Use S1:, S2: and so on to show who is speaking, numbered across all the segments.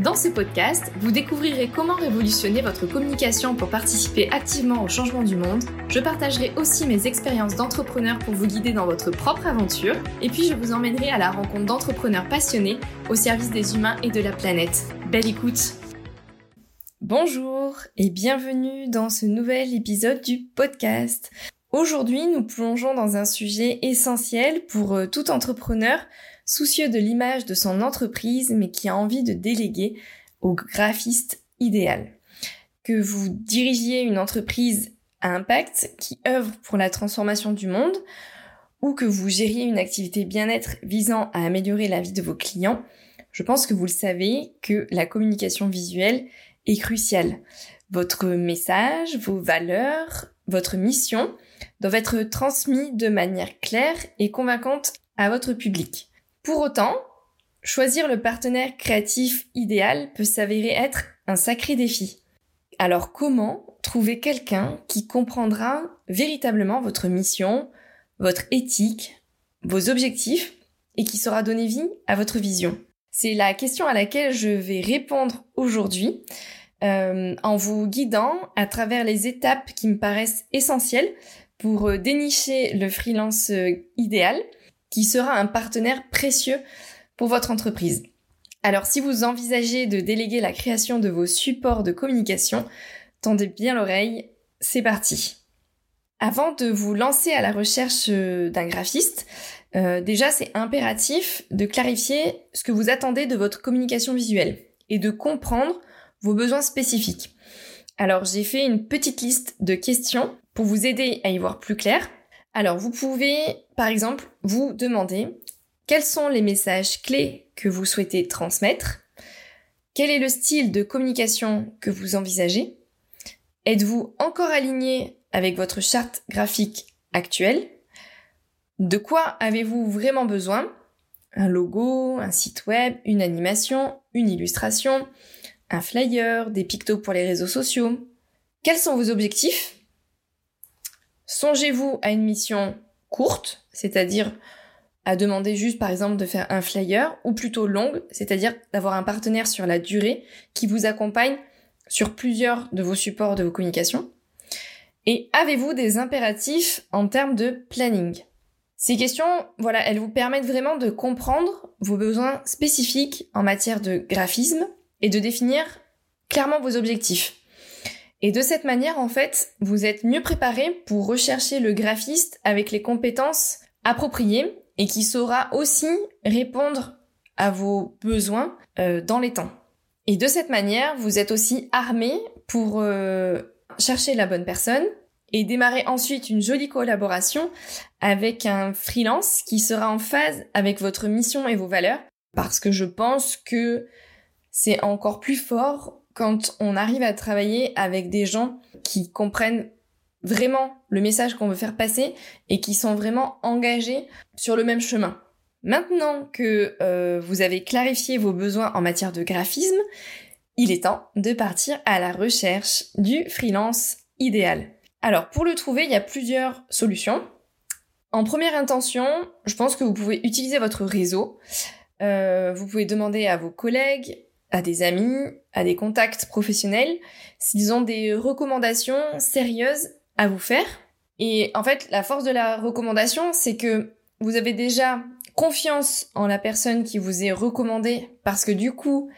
S1: Dans ce podcast, vous découvrirez comment révolutionner votre communication pour participer activement au changement du monde. Je partagerai aussi mes expériences d'entrepreneur pour vous guider dans votre propre aventure. Et puis je vous emmènerai à la rencontre d'entrepreneurs passionnés au service des humains et de la planète. Belle écoute Bonjour et bienvenue dans ce nouvel épisode du podcast. Aujourd'hui, nous plongeons dans un sujet essentiel pour euh, tout entrepreneur soucieux de l'image de son entreprise mais qui a envie de déléguer au graphiste idéal. Que vous dirigiez une entreprise à impact qui œuvre pour la transformation du monde ou que vous gériez une activité bien-être visant à améliorer la vie de vos clients, je pense que vous le savez que la communication visuelle est cruciale. Votre message, vos valeurs, votre mission doivent être transmis de manière claire et convaincante à votre public. Pour autant, choisir le partenaire créatif idéal peut s'avérer être un sacré défi. Alors comment trouver quelqu'un qui comprendra véritablement votre mission, votre éthique, vos objectifs et qui saura donner vie à votre vision? C'est la question à laquelle je vais répondre aujourd'hui euh, en vous guidant à travers les étapes qui me paraissent essentielles pour euh, dénicher le freelance euh, idéal qui sera un partenaire précieux pour votre entreprise. Alors si vous envisagez de déléguer la création de vos supports de communication, tendez bien l'oreille, c'est parti. Avant de vous lancer à la recherche euh, d'un graphiste, euh, déjà c'est impératif de clarifier ce que vous attendez de votre communication visuelle et de comprendre vos besoins spécifiques. Alors j'ai fait une petite liste de questions pour vous aider à y voir plus clair. Alors vous pouvez par exemple vous demander quels sont les messages clés que vous souhaitez transmettre, quel est le style de communication que vous envisagez, êtes-vous encore aligné avec votre charte graphique actuelle, de quoi avez-vous vraiment besoin, un logo, un site web, une animation, une illustration, un flyer, des pictos pour les réseaux sociaux. Quels sont vos objectifs Songez-vous à une mission courte, c'est-à-dire à demander juste par exemple de faire un flyer, ou plutôt longue, c'est-à-dire d'avoir un partenaire sur la durée qui vous accompagne sur plusieurs de vos supports de vos communications. Et avez-vous des impératifs en termes de planning? Ces questions, voilà, elles vous permettent vraiment de comprendre vos besoins spécifiques en matière de graphisme et de définir clairement vos objectifs. Et de cette manière, en fait, vous êtes mieux préparé pour rechercher le graphiste avec les compétences appropriées et qui saura aussi répondre à vos besoins euh, dans les temps. Et de cette manière, vous êtes aussi armé pour euh, chercher la bonne personne et démarrer ensuite une jolie collaboration avec un freelance qui sera en phase avec votre mission et vos valeurs. Parce que je pense que c'est encore plus fort quand on arrive à travailler avec des gens qui comprennent vraiment le message qu'on veut faire passer et qui sont vraiment engagés sur le même chemin. Maintenant que euh, vous avez clarifié vos besoins en matière de graphisme, il est temps de partir à la recherche du freelance idéal. Alors pour le trouver, il y a plusieurs solutions. En première intention, je pense que vous pouvez utiliser votre réseau. Euh, vous pouvez demander à vos collègues, à des amis, à des contacts professionnels, s'ils ont des recommandations sérieuses à vous faire. Et en fait, la force de la recommandation, c'est que vous avez déjà confiance en la personne qui vous est recommandée parce que du coup,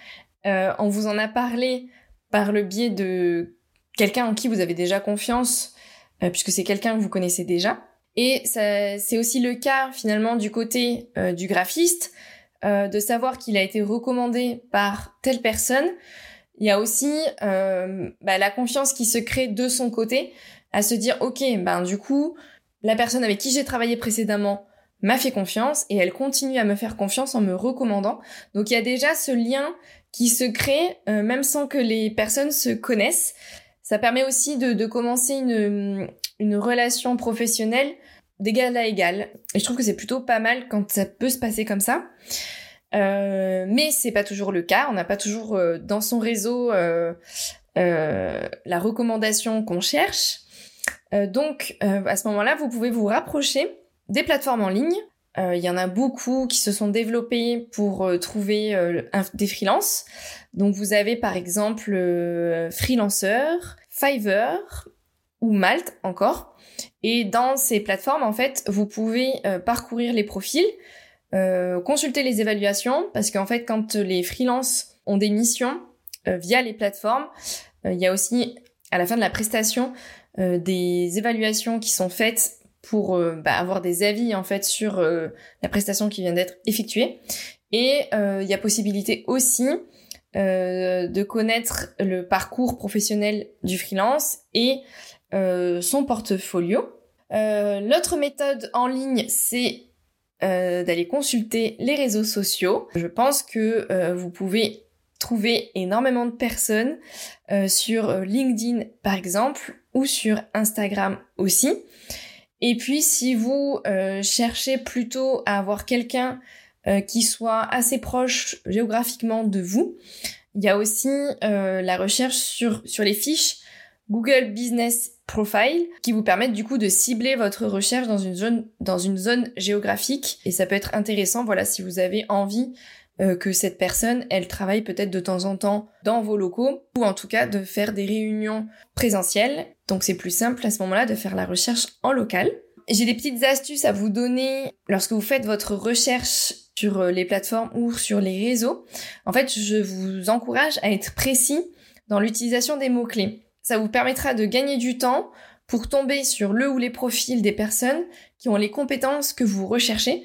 S1: euh, on vous en a parlé par le biais de quelqu'un en qui vous avez déjà confiance, euh, puisque c'est quelqu'un que vous connaissez déjà. Et c'est aussi le cas finalement du côté euh, du graphiste. Euh, de savoir qu'il a été recommandé par telle personne, il y a aussi euh, bah, la confiance qui se crée de son côté à se dire ok ben du coup la personne avec qui j'ai travaillé précédemment m'a fait confiance et elle continue à me faire confiance en me recommandant. Donc il y a déjà ce lien qui se crée euh, même sans que les personnes se connaissent. Ça permet aussi de, commencer une, une relation professionnelle d'égal à égal. Et je trouve que c'est plutôt pas mal quand ça peut se passer comme ça. Euh, mais c'est pas toujours le cas. On n'a pas toujours euh, dans son réseau euh, euh la recommandation qu'on cherche. Euh, donc à ce moment-là, vous pouvez vous rapprocher des plateformes en ligne. Il y en a beaucoup qui se sont développées pour trouver des freelances. Donc vous avez par exemple Freelancer, Fiverr ou Malte encore. Et dans ces plateformes, en fait, vous pouvez parcourir les profils euh, consulter les évaluations parce qu'en fait quand les freelances ont des missions euh, via les plateformes, euh, il y a aussi à la fin de la prestation des évaluations qui sont faites pour bah, avoir des avis en fait sur la prestation qui vient d'être effectuée. Et il y a possibilité aussi de connaître le parcours professionnel du freelance et son portfolio. L'autre méthode en ligne, c'est euh, d'aller consulter les réseaux sociaux. Je pense que euh, vous pouvez trouver énormément de personnes euh, sur LinkedIn par exemple ou sur Instagram aussi. Et puis si vous cherchez plutôt à avoir quelqu'un qui soit assez proche géographiquement de vous, il y a aussi la recherche sur, sur les fiches Google Business Profile qui vous permettent du coup de cibler votre recherche dans une zone, dans une zone géographique et ça peut être intéressant voilà si vous avez envie euh, que cette personne elle travaille peut-être de temps en temps dans vos locaux ou en tout cas de faire des réunions présentielles donc c'est plus simple à ce moment-là de faire la recherche en local. J'ai des petites astuces à vous donner lorsque vous faites votre recherche sur euh, les plateformes ou sur les réseaux. En fait, je vous encourage à être précis dans l'utilisation des mots-clés. Ça vous permettra de gagner du temps pour tomber sur le ou les profils des personnes qui ont les compétences que vous recherchez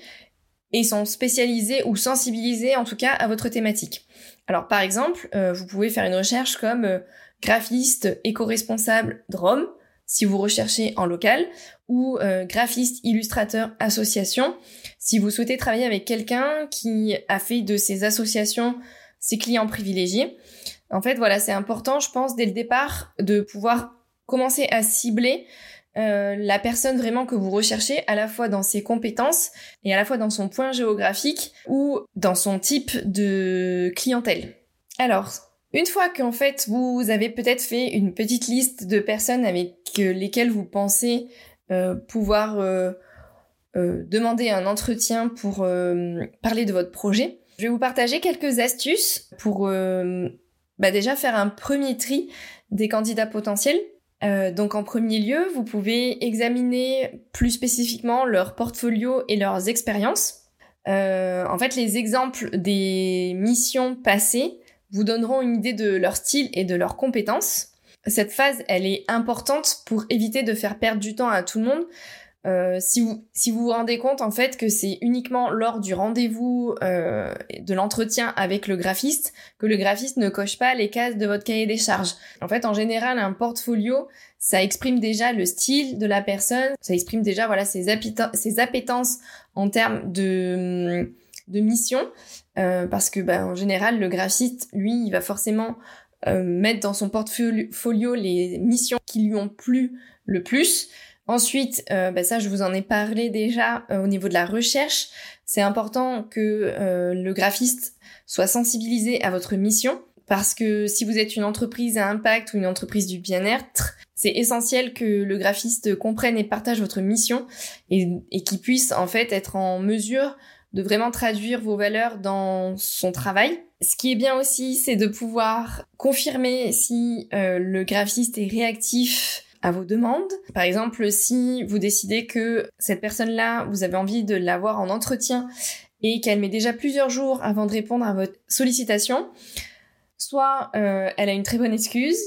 S1: et sont spécialisées ou sensibilisées en tout cas à votre thématique. Alors par exemple, euh, vous pouvez faire une recherche comme euh, graphiste éco-responsable Drôme si vous recherchez en local ou euh, graphiste illustrateur association si vous souhaitez travailler avec quelqu'un qui a fait de ces associations ses clients privilégiés. En fait, voilà, c'est important, je pense, dès le départ, de pouvoir commencer à cibler euh, la personne vraiment que vous recherchez, à la fois dans ses compétences et à la fois dans son point géographique ou dans son type de clientèle. Alors, une fois qu'en fait vous avez peut-être fait une petite liste de personnes avec lesquelles vous pensez euh, pouvoir euh, demander un entretien pour parler de votre projet, je vais vous partager quelques astuces pour bah déjà faire un premier tri des candidats potentiels. Euh, donc en premier lieu, vous pouvez examiner plus spécifiquement leur portfolio et leurs expériences. Euh, en fait, les exemples des missions passées vous donneront une idée de leur style et de leurs compétences. Cette phase, elle est importante pour éviter de faire perdre du temps à tout le monde, euh, si, vous, si vous vous rendez compte en fait que c'est uniquement lors du rendez-vous euh, de l'entretien avec le graphiste que le graphiste ne coche pas les cases de votre cahier des charges. En fait, en général, un portfolio, ça exprime déjà le style de la personne, ça exprime déjà voilà ses, appétences en termes de, de mission, euh, parce que bah, en général, le graphiste, lui, il va forcément euh, mettre dans son portfolio les missions qui lui ont plu le plus. Ensuite, euh, bah ça, je vous en ai parlé déjà euh, au niveau de la recherche. C'est important que euh, le graphiste soit sensibilisé à votre mission parce que si vous êtes une entreprise à impact ou une entreprise du bien-être, c'est essentiel que le graphiste comprenne et partage votre mission et, et qu'il puisse en fait être en mesure de vraiment traduire vos valeurs dans son travail. Ce qui est bien aussi, c'est de pouvoir confirmer si le graphiste est réactif à vos demandes. Par exemple, si vous décidez que cette personne-là, vous avez envie de l'avoir en entretien et qu'elle met déjà plusieurs jours avant de répondre à votre sollicitation, soit euh, elle a une très bonne excuse,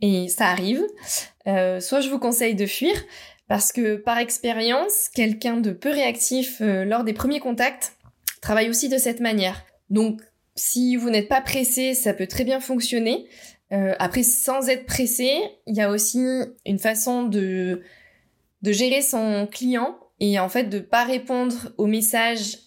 S1: et ça arrive, euh, soit je vous conseille de fuir, parce que par expérience, quelqu'un de peu réactif euh, lors des premiers contacts travaille aussi de cette manière. Donc si vous n'êtes pas pressé, ça peut très bien fonctionner. Euh, après, sans être pressé, il y a aussi une façon de, de gérer son client et en fait de pas répondre aux messages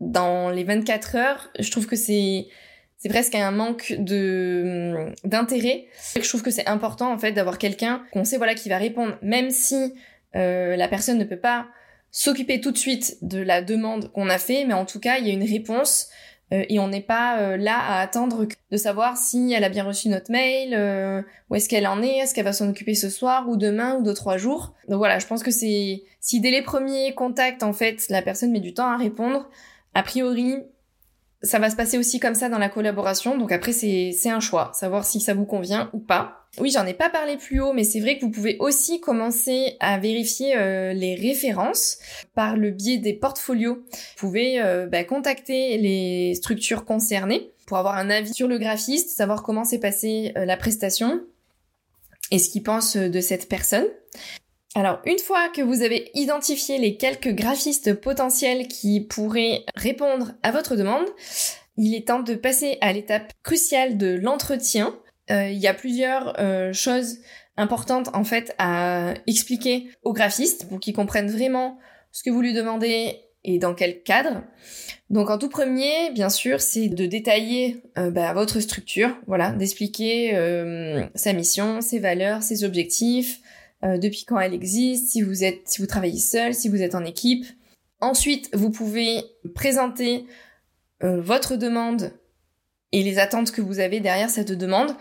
S1: dans les 24 heures. Je trouve que c'est c'est presque un manque de d'intérêt. Je trouve que c'est important en fait d'avoir quelqu'un qu'on sait voilà qui va répondre, même si euh, la personne ne peut pas s'occuper tout de suite de la demande qu'on a fait, mais en tout cas il y a une réponse euh, et on n'est pas euh, là à attendre de savoir si elle a bien reçu notre mail, euh, où est-ce qu'elle en est, est-ce qu'elle va s'en occuper ce soir ou demain ou deux trois jours. Donc voilà, je pense que c'est si dès les premiers contacts en fait la personne met du temps à répondre, a priori ça va se passer aussi comme ça dans la collaboration. Donc après, c'est, c'est un choix, savoir si ça vous convient ou pas. Oui, j'en ai pas parlé plus haut, mais c'est vrai que vous pouvez aussi commencer à vérifier euh, les références par le biais des portfolios. Vous pouvez euh, bah, contacter les structures concernées pour avoir un avis sur le graphiste, savoir comment s'est passée euh, la prestation et ce qu'ils pensent de cette personne. Alors, une fois que vous avez identifié les quelques graphistes potentiels qui pourraient répondre à votre demande, il est temps de passer à l'étape cruciale de l'entretien. Euh, il y a plusieurs euh, choses importantes en fait à expliquer aux graphistes pour qu'ils comprennent vraiment ce que vous lui demandez et dans quel cadre. Donc en tout premier, bien sûr, c'est de détailler euh, bah, votre structure, voilà, d'expliquer sa mission, ses valeurs, ses objectifs, depuis quand elle existe, si vous êtes, si vous travaillez seul, si vous êtes en équipe. Ensuite, vous pouvez présenter votre demande et les attentes que vous avez derrière cette demande.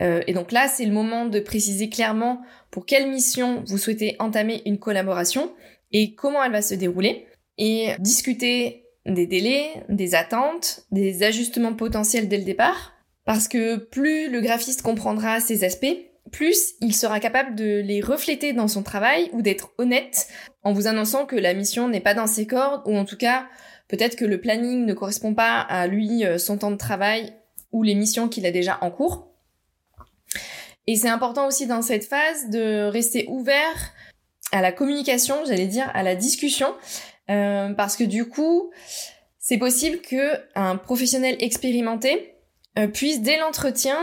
S1: Euh, et donc là, c'est le moment de préciser clairement pour quelle mission vous souhaitez entamer une collaboration et comment elle va se dérouler. Et discuter des délais, des attentes, des ajustements potentiels dès le départ. Parce que plus le graphiste comprendra ces aspects, plus il sera capable de les refléter dans son travail ou d'être honnête en vous annonçant que la mission n'est pas dans ses cordes ou en tout cas peut-être que le planning ne correspond pas à lui, euh, son temps de travail ou les missions qu'il a déjà en cours. Et c'est important aussi dans cette phase de rester ouvert à la communication, j'allais dire à la discussion, euh, parce que du coup, c'est possible que un professionnel expérimenté euh, puisse dès l'entretien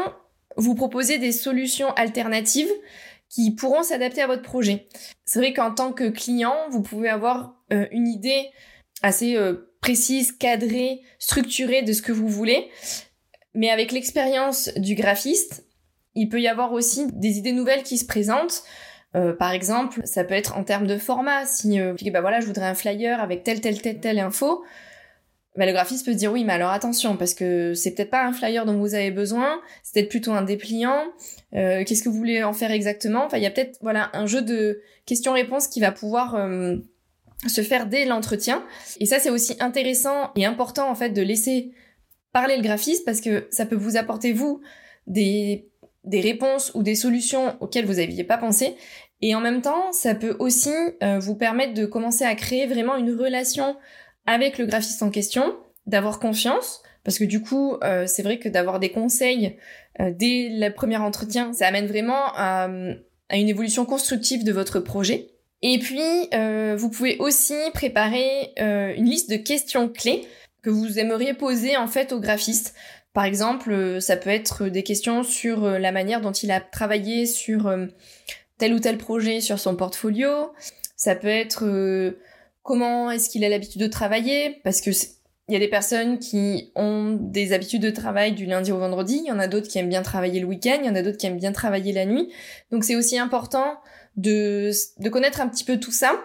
S1: vous proposer des solutions alternatives qui pourront s'adapter à votre projet. C'est vrai qu'en tant que client, vous pouvez avoir une idée assez précise, cadrée, structurée de ce que vous voulez, mais avec l'expérience du graphiste, il peut y avoir aussi des idées nouvelles qui se présentent. Euh, par exemple, ça peut être en termes de format. Si bah voilà, je voudrais un flyer avec telle telle telle telle info, bah, le graphiste peut se dire oui, mais alors attention, parce que c'est peut-être pas un flyer dont vous avez besoin, c'est peut-être plutôt un dépliant. Euh, Qu'est-ce que vous voulez en faire exactement? Enfin, il y a peut-être voilà un jeu de questions-réponses qui va pouvoir euh, se faire dès l'entretien. Et ça, c'est aussi intéressant et important en fait de laisser parler le graphiste parce que ça peut vous apporter vous des des réponses ou des solutions auxquelles vous n'aviez pas pensé. Et en même temps, ça peut aussi euh, vous permettre de commencer à créer vraiment une relation avec le graphiste en question, d'avoir confiance, parce que du coup, euh, c'est vrai que d'avoir des conseils euh, dès le premier entretien, ça amène vraiment à, une évolution constructive de votre projet. Et puis, euh, vous pouvez aussi préparer une liste de questions clés que vous aimeriez poser en fait au graphiste. Par exemple, ça peut être des questions sur la manière dont il a travaillé sur tel ou tel projet sur son portfolio. Ça peut être comment est-ce qu'il a l'habitude de travailler, parce que il y a des personnes qui ont des habitudes de travail du lundi au vendredi, il y en a d'autres qui aiment bien travailler le week-end, il y en a d'autres qui aiment bien travailler la nuit. Donc c'est aussi important de, de connaître un petit peu tout ça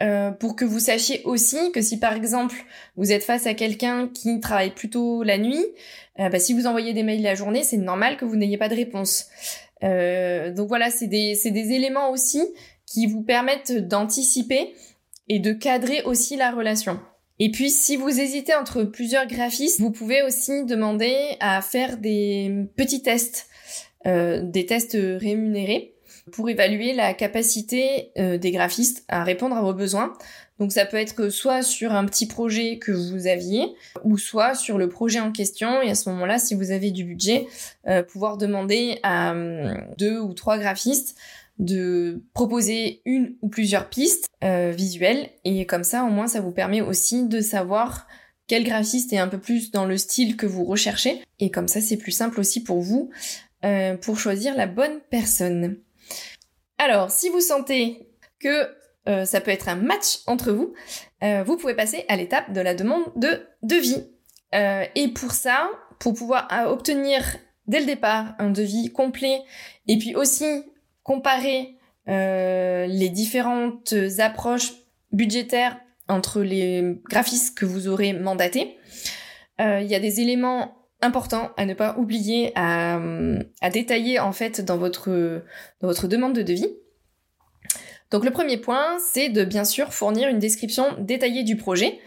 S1: euh, pour que vous sachiez aussi que si par exemple vous êtes face à quelqu'un qui travaille plutôt la nuit, euh, bah, si vous envoyez des mails la journée, c'est normal que vous n'ayez pas de réponse. Euh, donc voilà, c'est des, des éléments aussi qui vous permettent d'anticiper et de cadrer aussi la relation. Et puis, si vous hésitez entre plusieurs graphistes, vous pouvez aussi demander à faire des petits tests, euh, des tests rémunérés pour évaluer la capacité euh, des graphistes à répondre à vos besoins. Donc ça peut être soit sur un petit projet que vous aviez, ou soit sur le projet en question. Et à ce moment-là, si vous avez du budget, euh, pouvoir demander à deux ou trois graphistes de proposer une ou plusieurs pistes euh, visuelles et comme ça au moins ça vous permet aussi de savoir quel graphiste est un peu plus dans le style que vous recherchez et comme ça c'est plus simple aussi pour vous euh, pour choisir la bonne personne. Alors si vous sentez que euh, ça peut être un match entre vous, vous pouvez passer à l'étape de la demande de devis. et pour ça, pour pouvoir obtenir dès le départ un devis complet et puis aussi comparer les différentes approches budgétaires entre les graphistes que vous aurez mandatés. Il y a des éléments important à ne pas oublier à, détailler en fait dans votre, demande de devis. Donc le premier point, c'est de bien sûr fournir une description détaillée du projet.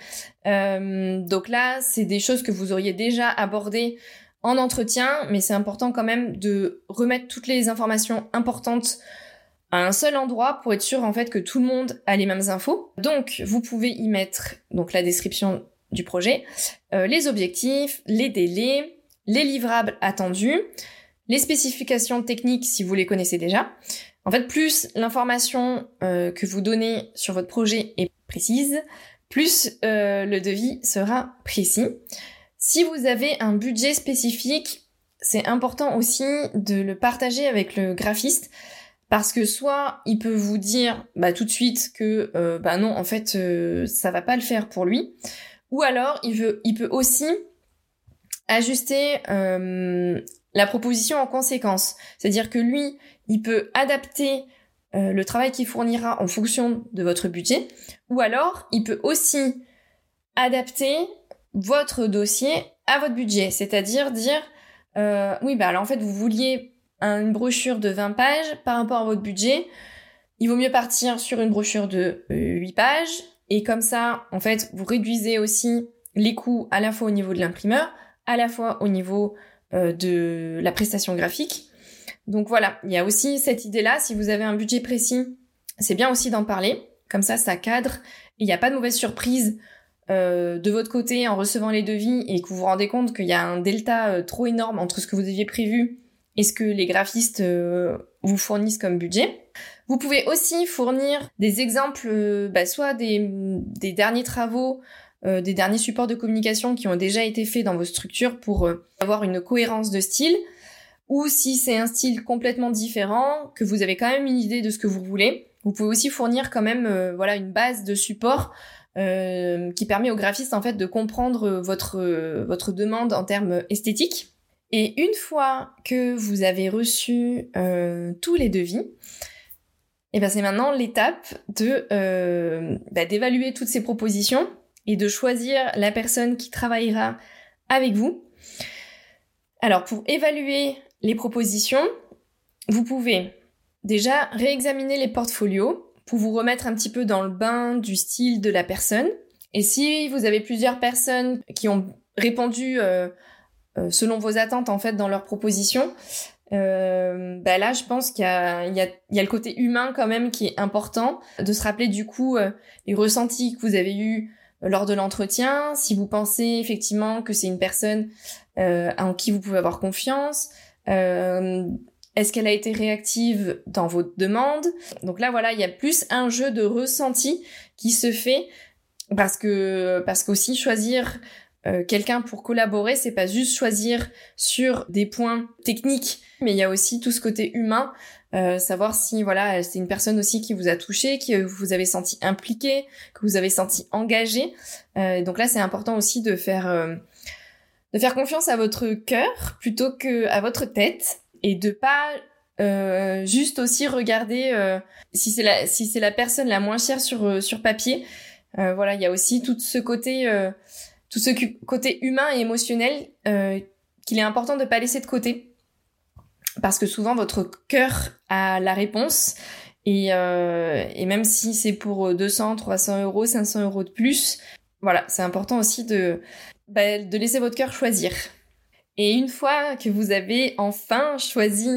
S1: Euh, donc là, c'est des choses que vous auriez déjà abordées en entretien, mais c'est important quand même de remettre toutes les informations importantes à un seul endroit pour être sûr en fait que tout le monde a les mêmes infos. Donc vous pouvez y mettre donc la description du projet, euh, les objectifs, les délais, les livrables attendus, les spécifications techniques si vous les connaissez déjà. En fait, plus l'information euh, que vous donnez sur votre projet est précise, plus euh, le devis sera précis. Si vous avez un budget spécifique, c'est important aussi de le partager avec le graphiste parce que soit il peut vous dire bah, tout de suite que bah non en fait ça va pas le faire pour lui, ou alors, il, veut, il peut aussi ajuster euh, la proposition en conséquence. C'est-à-dire que lui, il peut adapter euh, le travail qu'il fournira en fonction de votre budget, ou alors il peut aussi adapter votre dossier à votre budget. C'est-à-dire dire, euh, oui, bah alors en fait, vous vouliez une brochure de 20 pages par rapport à votre budget, il vaut mieux partir sur une brochure de 8 pages et comme ça, en fait, vous réduisez aussi les coûts à la fois au niveau de l'imprimeur, à la fois au niveau euh, de la prestation graphique. Donc voilà, il y a aussi cette idée-là. Si vous avez un budget précis, c'est bien aussi d'en parler. Comme ça, ça cadre. Il n'y a pas de mauvaise surprise euh, de votre côté en recevant les devis et que vous vous rendez compte qu'il y a un delta euh, trop énorme entre ce que vous aviez prévu et ce que les graphistes vous fournissent comme budget. Vous pouvez aussi fournir des exemples, euh, bah, soit des, derniers travaux, euh, des derniers supports de communication qui ont déjà été faits dans vos structures pour euh, avoir une cohérence de style, ou si c'est un style complètement différent, que vous avez quand même une idée de ce que vous voulez, vous pouvez aussi fournir quand même voilà une base de support qui permet aux graphistes en fait de comprendre votre votre demande en termes esthétiques. Et une fois que vous avez reçu tous les devis, et ben c'est maintenant l'étape de euh, bah, d'évaluer toutes ces propositions et de choisir la personne qui travaillera avec vous. Alors pour évaluer les propositions, vous pouvez déjà réexaminer les portfolios pour vous remettre un petit peu dans le bain du style de la personne. Et si vous avez plusieurs personnes qui ont répondu euh, euh, selon vos attentes en fait dans leurs propositions, euh, bah là, je pense qu'il y a, y, y a le côté humain quand même qui est important, de se rappeler du coup euh, les ressentis que vous avez eus euh, lors de l'entretien, si vous pensez effectivement que c'est une personne euh, en qui vous pouvez avoir confiance, euh, est-ce qu'elle a été réactive dans vos demandes? Donc là, voilà, il y a plus un jeu de ressenti qui se fait parce que parce qu'aussi choisir quelqu'un pour collaborer, c'est pas juste choisir sur des points techniques, mais il y a aussi tout ce côté humain, euh, savoir si voilà c'est une personne aussi qui vous a touché, qui vous avez senti impliqué, que vous avez senti engagé. Euh, donc là, c'est important aussi de faire de faire confiance à votre cœur plutôt que à votre tête et de pas juste aussi regarder si c'est la si c'est la personne la moins chère sur sur papier. voilà, il y a aussi tout ce côté tout ce côté humain et émotionnel euh, qu'il est important de pas laisser de côté. Parce que souvent, votre cœur a la réponse. Et, euh, même si c'est pour 200, 300 euros, 500 euros de plus, voilà, c'est important aussi de, bah, de laisser votre cœur choisir. Et une fois que vous avez enfin choisi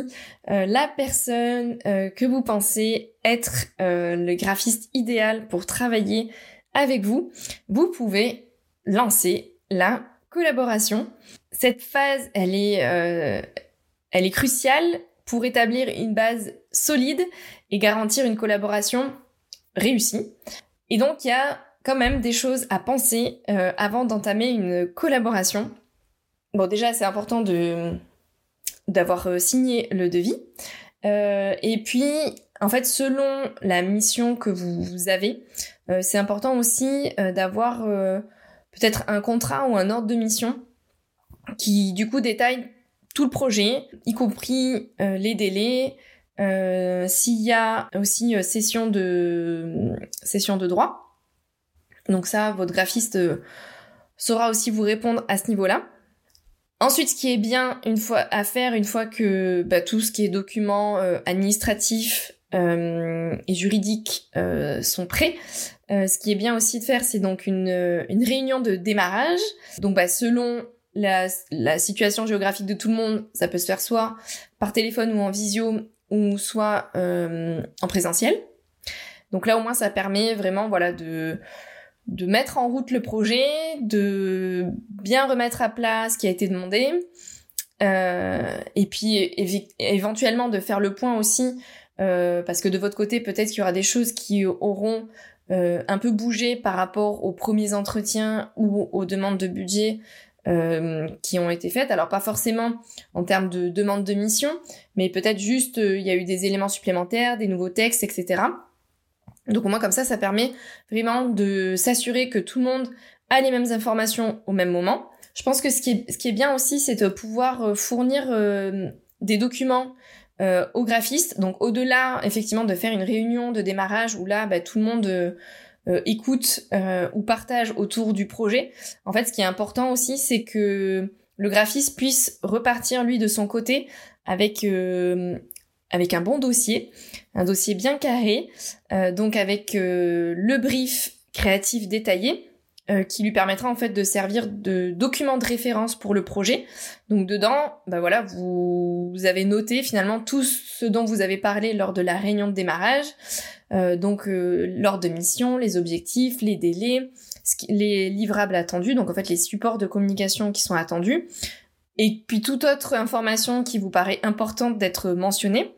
S1: euh, la personne euh, que vous pensez être euh, le graphiste idéal pour travailler avec vous, vous pouvez lancer la collaboration. Cette phase, elle est, euh, elle est cruciale pour établir une base solide et garantir une collaboration réussie. Et donc, il y a quand même des choses à penser euh, avant d'entamer une collaboration. Bon, déjà, c'est important de d'avoir euh, signé le devis. et puis, en fait, selon la mission que vous avez, c'est important aussi d'avoir peut-être un contrat ou un ordre de mission qui du coup détaille tout le projet, y compris les délais, s'il y a aussi session de session de droit. Donc ça, votre graphiste saura aussi vous répondre à ce niveau-là. Ensuite, ce qui est bien une fois à faire, une fois que bah, tout ce qui est documents euh, administratifs euh, et juridiques euh, sont prêts, ce qui est bien aussi de faire, c'est donc une, une réunion de démarrage. Donc, bah, selon la, situation géographique de tout le monde, ça peut se faire soit par téléphone ou en visio, ou soit en présentiel. Donc là, au moins, ça permet vraiment, voilà, de de mettre en route le projet, de bien remettre à plat ce qui a été demandé, euh, et puis éventuellement de faire le point aussi, euh, parce que de votre côté, peut-être qu'il y aura des choses qui auront euh, un peu bougé par rapport aux premiers entretiens ou aux demandes de budget qui ont été faites. Alors pas forcément en termes de demande de mission, mais peut-être juste il y a eu des éléments supplémentaires, des nouveaux textes, etc. Donc au moins comme ça, ça permet vraiment de s'assurer que tout le monde a les mêmes informations au même moment. Je pense que ce qui est, bien aussi, c'est de pouvoir euh, fournir euh, des documents euh, aux graphistes. Donc au-delà, effectivement, de faire une réunion de démarrage où là, bah, tout le monde écoute ou partage autour du projet. En fait, ce qui est important aussi, c'est que le graphiste puisse repartir, lui, de son côté, avec avec un bon dossier, un dossier bien carré, euh, donc avec euh, le brief créatif détaillé euh, qui lui permettra en fait de servir de document de référence pour le projet. Donc dedans, bah voilà, vous avez noté finalement tout ce dont vous avez parlé lors de la réunion de démarrage, donc l'ordre de mission, les objectifs, les délais, les livrables attendus, donc en fait les supports de communication qui sont attendus, et puis toute autre information qui vous paraît importante d'être mentionnée.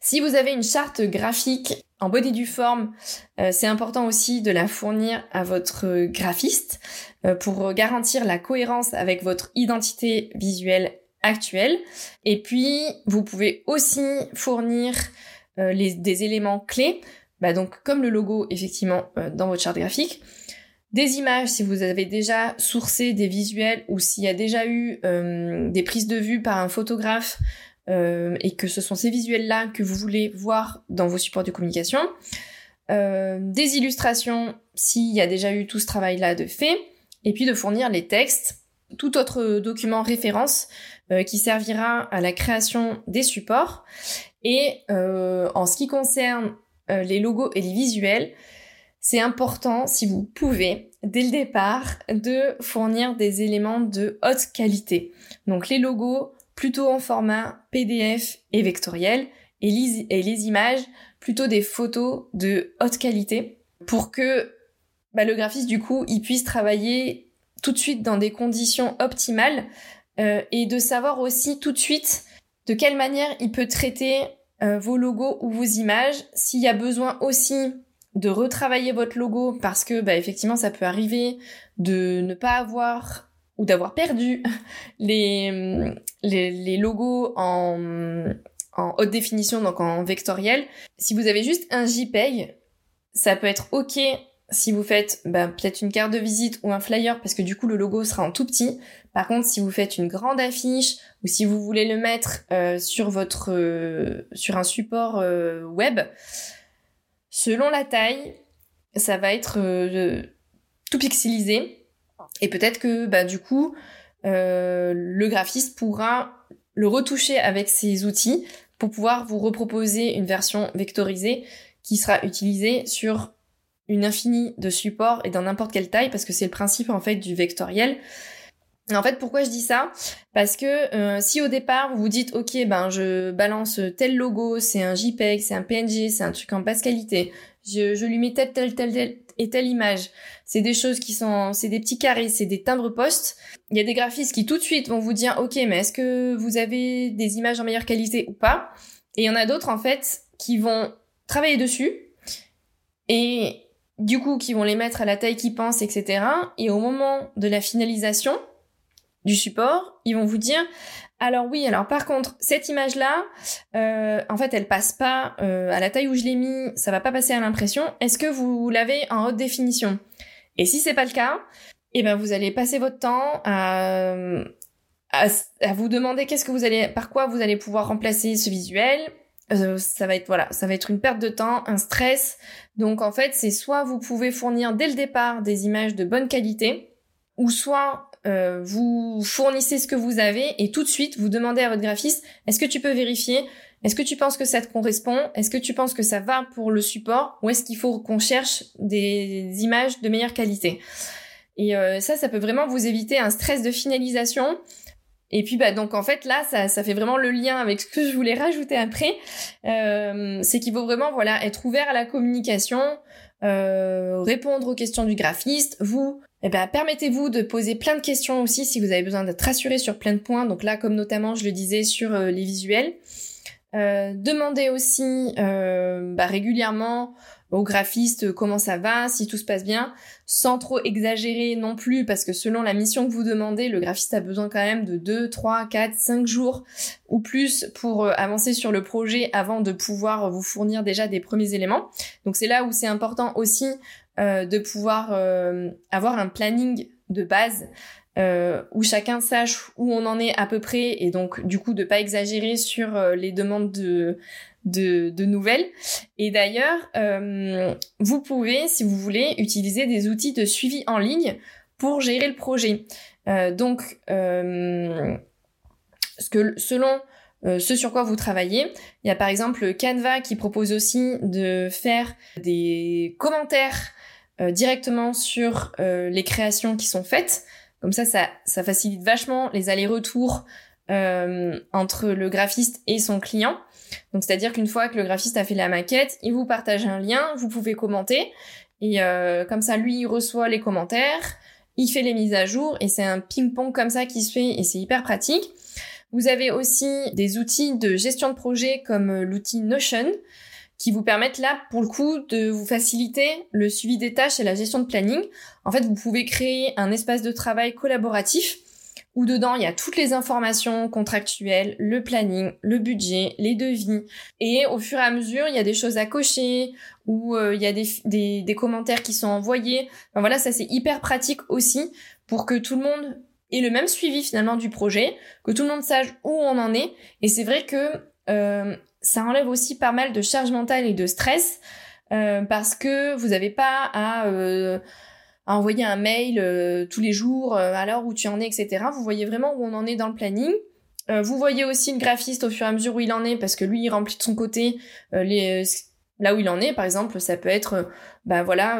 S1: Si vous avez une charte graphique en body du forme, euh, c'est important aussi de la fournir à votre graphiste euh, pour garantir la cohérence avec votre identité visuelle actuelle. Et puis, vous pouvez aussi fournir euh, les, des éléments clés, bah donc comme le logo effectivement dans votre charte graphique, des images si vous avez déjà sourcé des visuels ou s'il y a déjà eu des prises de vue par un photographe euh, et que ce sont ces visuels-là que vous voulez voir dans vos supports de communication. Euh, des illustrations s'il y a déjà eu tout ce travail-là de fait, et puis de fournir les textes, tout autre document référence euh, qui servira à la création des supports. Et en ce qui concerne les logos et les visuels, c'est important, si vous pouvez, dès le départ, de fournir des éléments de haute qualité. Donc les logos, plutôt en format PDF et vectoriel, et les, images plutôt des photos de haute qualité pour que bah, le graphiste du coup il puisse travailler tout de suite dans des conditions optimales euh, et de savoir aussi tout de suite de quelle manière il peut traiter euh, vos logos ou vos images? S'il y a besoin aussi de retravailler votre logo parce que bah, effectivement ça peut arriver de ne pas avoir ou d'avoir perdu les, les, logos en, en haute définition, donc en vectoriel. Si vous avez juste un JPEG, ça peut être ok si vous faites bah, peut-être une carte de visite ou un flyer parce que du coup le logo sera en tout petit. Par contre, si vous faites une grande affiche ou si vous voulez le mettre euh, sur votre euh, sur un support euh, web, selon la taille, ça va être tout pixelisé et peut-être que bah, du coup, le graphiste pourra le retoucher avec ses outils pour pouvoir vous reproposer une version vectorisée qui sera utilisée sur une infinie de supports et dans n'importe quelle taille parce que c'est le principe en fait du vectoriel. En fait, pourquoi je dis ça? Parce que euh, si au départ vous dites ok ben je balance tel logo, c'est un JPEG, c'est un PNG, c'est un truc en basse qualité, je, je lui mets telle telle telle telle et telle image. C'est des choses qui sont, c'est des petits carrés, c'est des timbres postes. Il y a des graphistes qui tout de suite vont vous dire, ok, mais est-ce que vous avez des images en meilleure qualité ou pas? Et il y en a d'autres en fait qui vont travailler dessus et du coup qui vont les mettre à la taille qu'ils pensent, etc. Et au moment de la finalisation du support, ils vont vous dire, alors oui, alors par contre, cette image-là, euh, en fait, elle passe pas euh, à la taille où je l'ai mis, ça va pas passer à l'impression. Est-ce que vous l'avez en haute définition? Et si c'est pas le cas, et ben vous allez passer votre temps à, à, vous demander qu'est-ce que vous allez, par quoi vous allez pouvoir remplacer ce visuel. Euh, ça va être voilà, ça va être une perte de temps, un stress. Donc en fait, c'est soit vous pouvez fournir dès le départ des images de bonne qualité, ou soit euh, vous fournissez ce que vous avez et tout de suite vous demandez à votre graphiste est-ce que tu peux vérifier? Est-ce que tu penses que ça te correspond? Est-ce que tu penses que ça va pour le support? Ou est-ce qu'il faut qu'on cherche des images de meilleure qualité? Et euh, ça, ça peut vraiment vous éviter un stress de finalisation. Et puis bah donc en fait là ça, ça fait vraiment le lien avec ce que je voulais rajouter après, euh, c'est qu'il faut vraiment voilà être ouvert à la communication, euh, répondre aux questions du graphiste, vous eh ben, permettez-vous de poser plein de questions aussi si vous avez besoin d'être rassuré sur plein de points. Donc là, comme notamment je le disais sur les visuels. Euh, demandez aussi euh, bah, régulièrement graphiste comment ça va, si tout se passe bien, sans trop exagérer non plus, parce que selon la mission que vous demandez, le graphiste a besoin quand même de 2, 3, 4, 5 jours ou plus pour euh, avancer sur le projet avant de pouvoir vous fournir déjà des premiers éléments. Donc c'est là où c'est important aussi de pouvoir avoir un planning de base euh, où chacun sache où on en est à peu près et donc du coup de pas exagérer sur euh, les demandes de, de, de nouvelles. Et d'ailleurs, euh, vous pouvez, si vous voulez, utiliser des outils de suivi en ligne pour gérer le projet. Euh, donc, ce que selon ce sur quoi vous travaillez. Il y a par exemple Canva qui propose aussi de faire des commentaires directement sur les créations qui sont faites. Comme ça, ça, facilite vachement les allers-retours euh, entre le graphiste et son client. Donc c'est-à-dire qu'une fois que le graphiste a fait la maquette, il vous partage un lien, vous pouvez commenter. Et euh, comme ça, lui, il reçoit les commentaires, il fait les mises à jour, et c'est un ping-pong comme ça qui se fait, et c'est hyper pratique. Vous avez aussi des outils de gestion de projet comme euh, l'outil Notion, qui vous permettent là, pour le coup, de vous faciliter le suivi des tâches et la gestion de planning. En fait, vous pouvez créer un espace de travail collaboratif où dedans il y a toutes les informations contractuelles, le planning, le budget, les devis. Et au fur et à mesure, il y a des choses à cocher ou euh, il y a des, des, des, commentaires qui sont envoyés. Enfin, voilà, ça c'est hyper pratique aussi pour que tout le monde ait le même suivi finalement du projet, que tout le monde sache où on en est. Et c'est vrai que euh, ça enlève aussi pas mal de charge mentale et de stress euh, parce que vous n'avez pas à, euh, à, envoyer un mail euh, tous les jours euh, à l'heure où tu en es, etc. Vous voyez vraiment où on en est dans le planning. Euh, vous voyez aussi le graphiste au fur et à mesure où il en est parce que lui il remplit de son côté les là où il en est. Par exemple, ça peut être, bah voilà,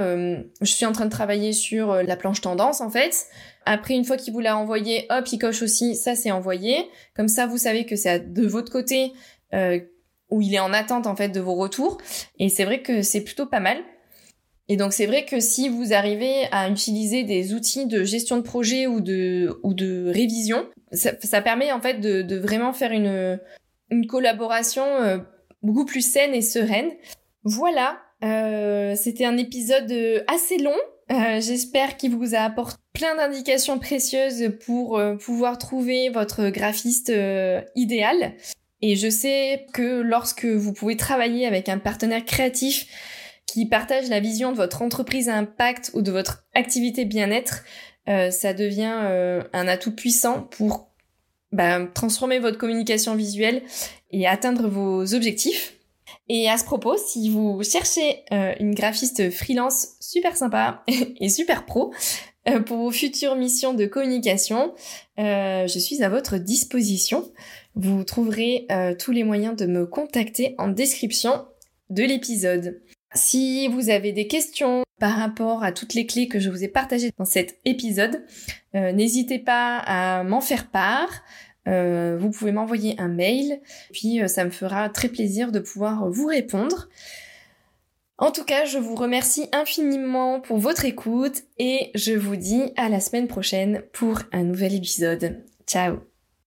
S1: je suis en train de travailler sur la planche tendance en fait. Après, une fois qu'il vous l'a envoyé, hop, il coche aussi, ça c'est envoyé. Comme ça, vous savez que c'est de votre côté euh, où il est en attente en fait de vos retours. Et c'est vrai que c'est plutôt pas mal. Et donc c'est vrai que si vous arrivez à utiliser des outils de gestion de projet ou de, ou de révision, ça, permet en fait de, vraiment faire une, une collaboration euh, beaucoup plus saine et sereine. Voilà, euh, c'était un épisode assez long. Euh, j'espère qu'il vous a apporté plein d'indications précieuses pour pouvoir trouver votre graphiste idéal. Et je sais que lorsque vous pouvez travailler avec un partenaire créatif qui partage la vision de votre entreprise à impact ou de votre activité bien-être, euh, ça devient euh, un atout puissant pour bah, transformer votre communication visuelle et atteindre vos objectifs. Et à ce propos, si vous cherchez euh, une graphiste freelance super sympa et super pro pour vos futures missions de communication, je suis à votre disposition. Vous trouverez euh, tous les moyens de me contacter en description de l'épisode. Si vous avez des questions par rapport à toutes les clés que je vous ai partagées dans cet épisode, euh, n'hésitez pas à m'en faire part. Euh, vous pouvez m'envoyer un mail, puis ça me fera très plaisir de pouvoir vous répondre. En tout cas, je vous remercie infiniment pour votre écoute et je vous dis à la semaine prochaine pour un nouvel épisode. Ciao